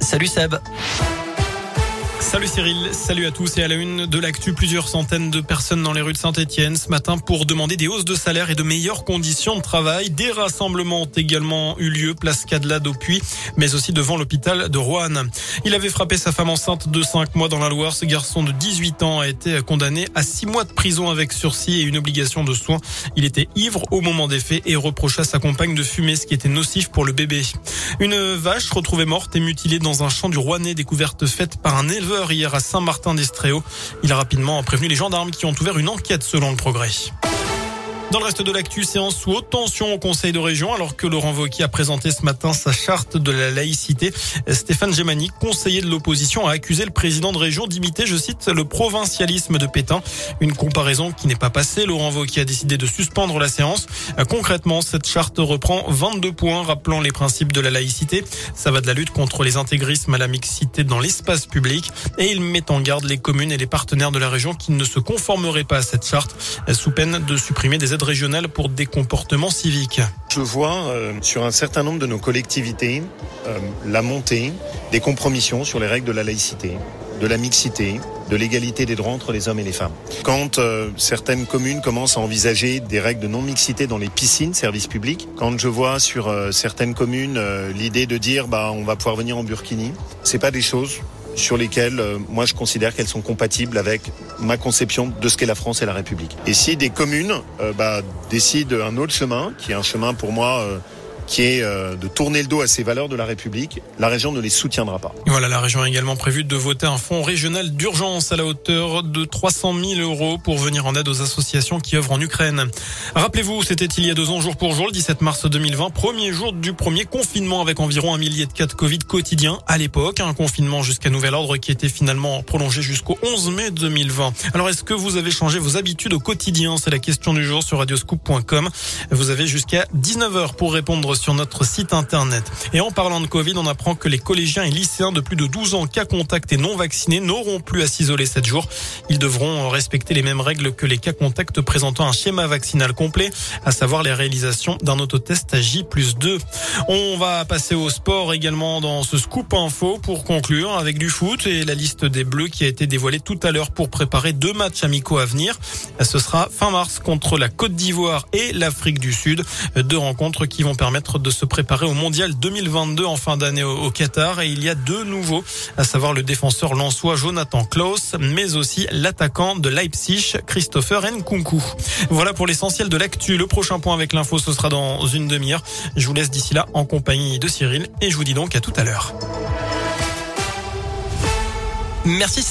Salut Seb. Salut Cyril, salut à tous et à la une de l'actu. Plusieurs centaines de personnes dans les rues de Saint-Etienne ce matin pour demander des hausses de salaire et de meilleures conditions de travail. Des rassemblements ont également eu lieu place Cadelade au Puy, mais aussi devant l'hôpital de Roanne. Il avait frappé sa femme enceinte de 5 mois dans la Loire. Ce garçon de 18 ans a été condamné à 6 mois de prison avec sursis et une obligation de soins. Il était ivre au moment des faits et reprocha à sa compagne de fumer, ce qui était nocif pour le bébé. Une vache retrouvée morte et mutilée dans un champ du Rouennais, découverte faite par un éleveur hier à Saint-Martin-d'Estreo. Il a rapidement prévenu les gendarmes qui ont ouvert une enquête selon le progrès. Dans le reste de l'actu, séance sous haute tension au Conseil de région, alors que Laurent Wauquiez a présenté ce matin sa charte de la laïcité. Stéphane Gemani, conseiller de l'opposition, a accusé le président de région d'imiter, je cite, le provincialisme de Pétain. Une comparaison qui n'est pas passée. Laurent Wauquiez a décidé de suspendre la séance. Concrètement, cette charte reprend 22 points rappelant les principes de la laïcité. Ça va de la lutte contre les intégrismes à la mixité dans l'espace public. Et il met en garde les communes et les partenaires de la région qui ne se conformeraient pas à cette charte sous peine de supprimer des régionale pour des comportements civiques. Je vois euh, sur un certain nombre de nos collectivités euh, la montée des compromissions sur les règles de la laïcité, de la mixité, de l'égalité des droits entre les hommes et les femmes. Quand euh, certaines communes commencent à envisager des règles de non-mixité dans les piscines, services publics, quand je vois sur certaines communes l'idée de dire bah on va pouvoir venir en burkini, c'est pas des choses sur lesquelles euh, moi je considère qu'elles sont compatibles avec ma conception de ce qu'est la France et la République. Et si des communes euh, bah, décident un autre chemin, qui est un chemin pour moi euh, qui est euh, de tourner le dos à ces valeurs de la République, la région ne les soutiendra pas. Voilà, la région a également prévu de voter un fonds régional d'urgence à la hauteur de 300 000 euros pour venir en aide aux associations qui œuvrent en Ukraine. Rappelez-vous, c'était il y a deux ans jour pour jour, le 17 mars 2020, premier jour du premier confinement avec environ un millier de cas de Covid quotidiens à l'époque. Un confinement jusqu'à nouvel ordre qui était finalement prolongé jusqu'au 11 mai 2020. Alors est-ce que vous avez changé vos habitudes au quotidien? C'est la question du jour sur radioscoop.com. Vous avez jusqu'à 19h pour répondre sur notre site internet. Et en parlant de Covid, on apprend que les collégiens et lycéens de plus de 12 ans cas contacts et non vaccinés n'auront plus à s'isoler 7 jours. Ils devront respecter les mêmes règles que les cas contacts présentant un schéma vaccinal complet, à savoir les réalisations d'un autotest à J plus 2. On va passer au sport également dans ce scoop info pour conclure avec du foot et la liste des Bleus qui a été dévoilée tout à l'heure pour préparer deux matchs amicaux à venir. Ce sera fin mars contre la Côte d'Ivoire et l'Afrique du Sud. Deux rencontres qui vont de se préparer au mondial 2022 en fin d'année au, Qatar. Et il y a deux nouveaux, à savoir le défenseur lançois Jonathan Klaus, mais aussi l'attaquant de Leipzig, Christopher Nkunku. Voilà pour l'essentiel de l'actu. Le prochain point avec l'info, ce sera dans une demi-heure. Je vous laisse d'ici là en compagnie de Cyril et je vous dis donc à tout à l'heure. Merci.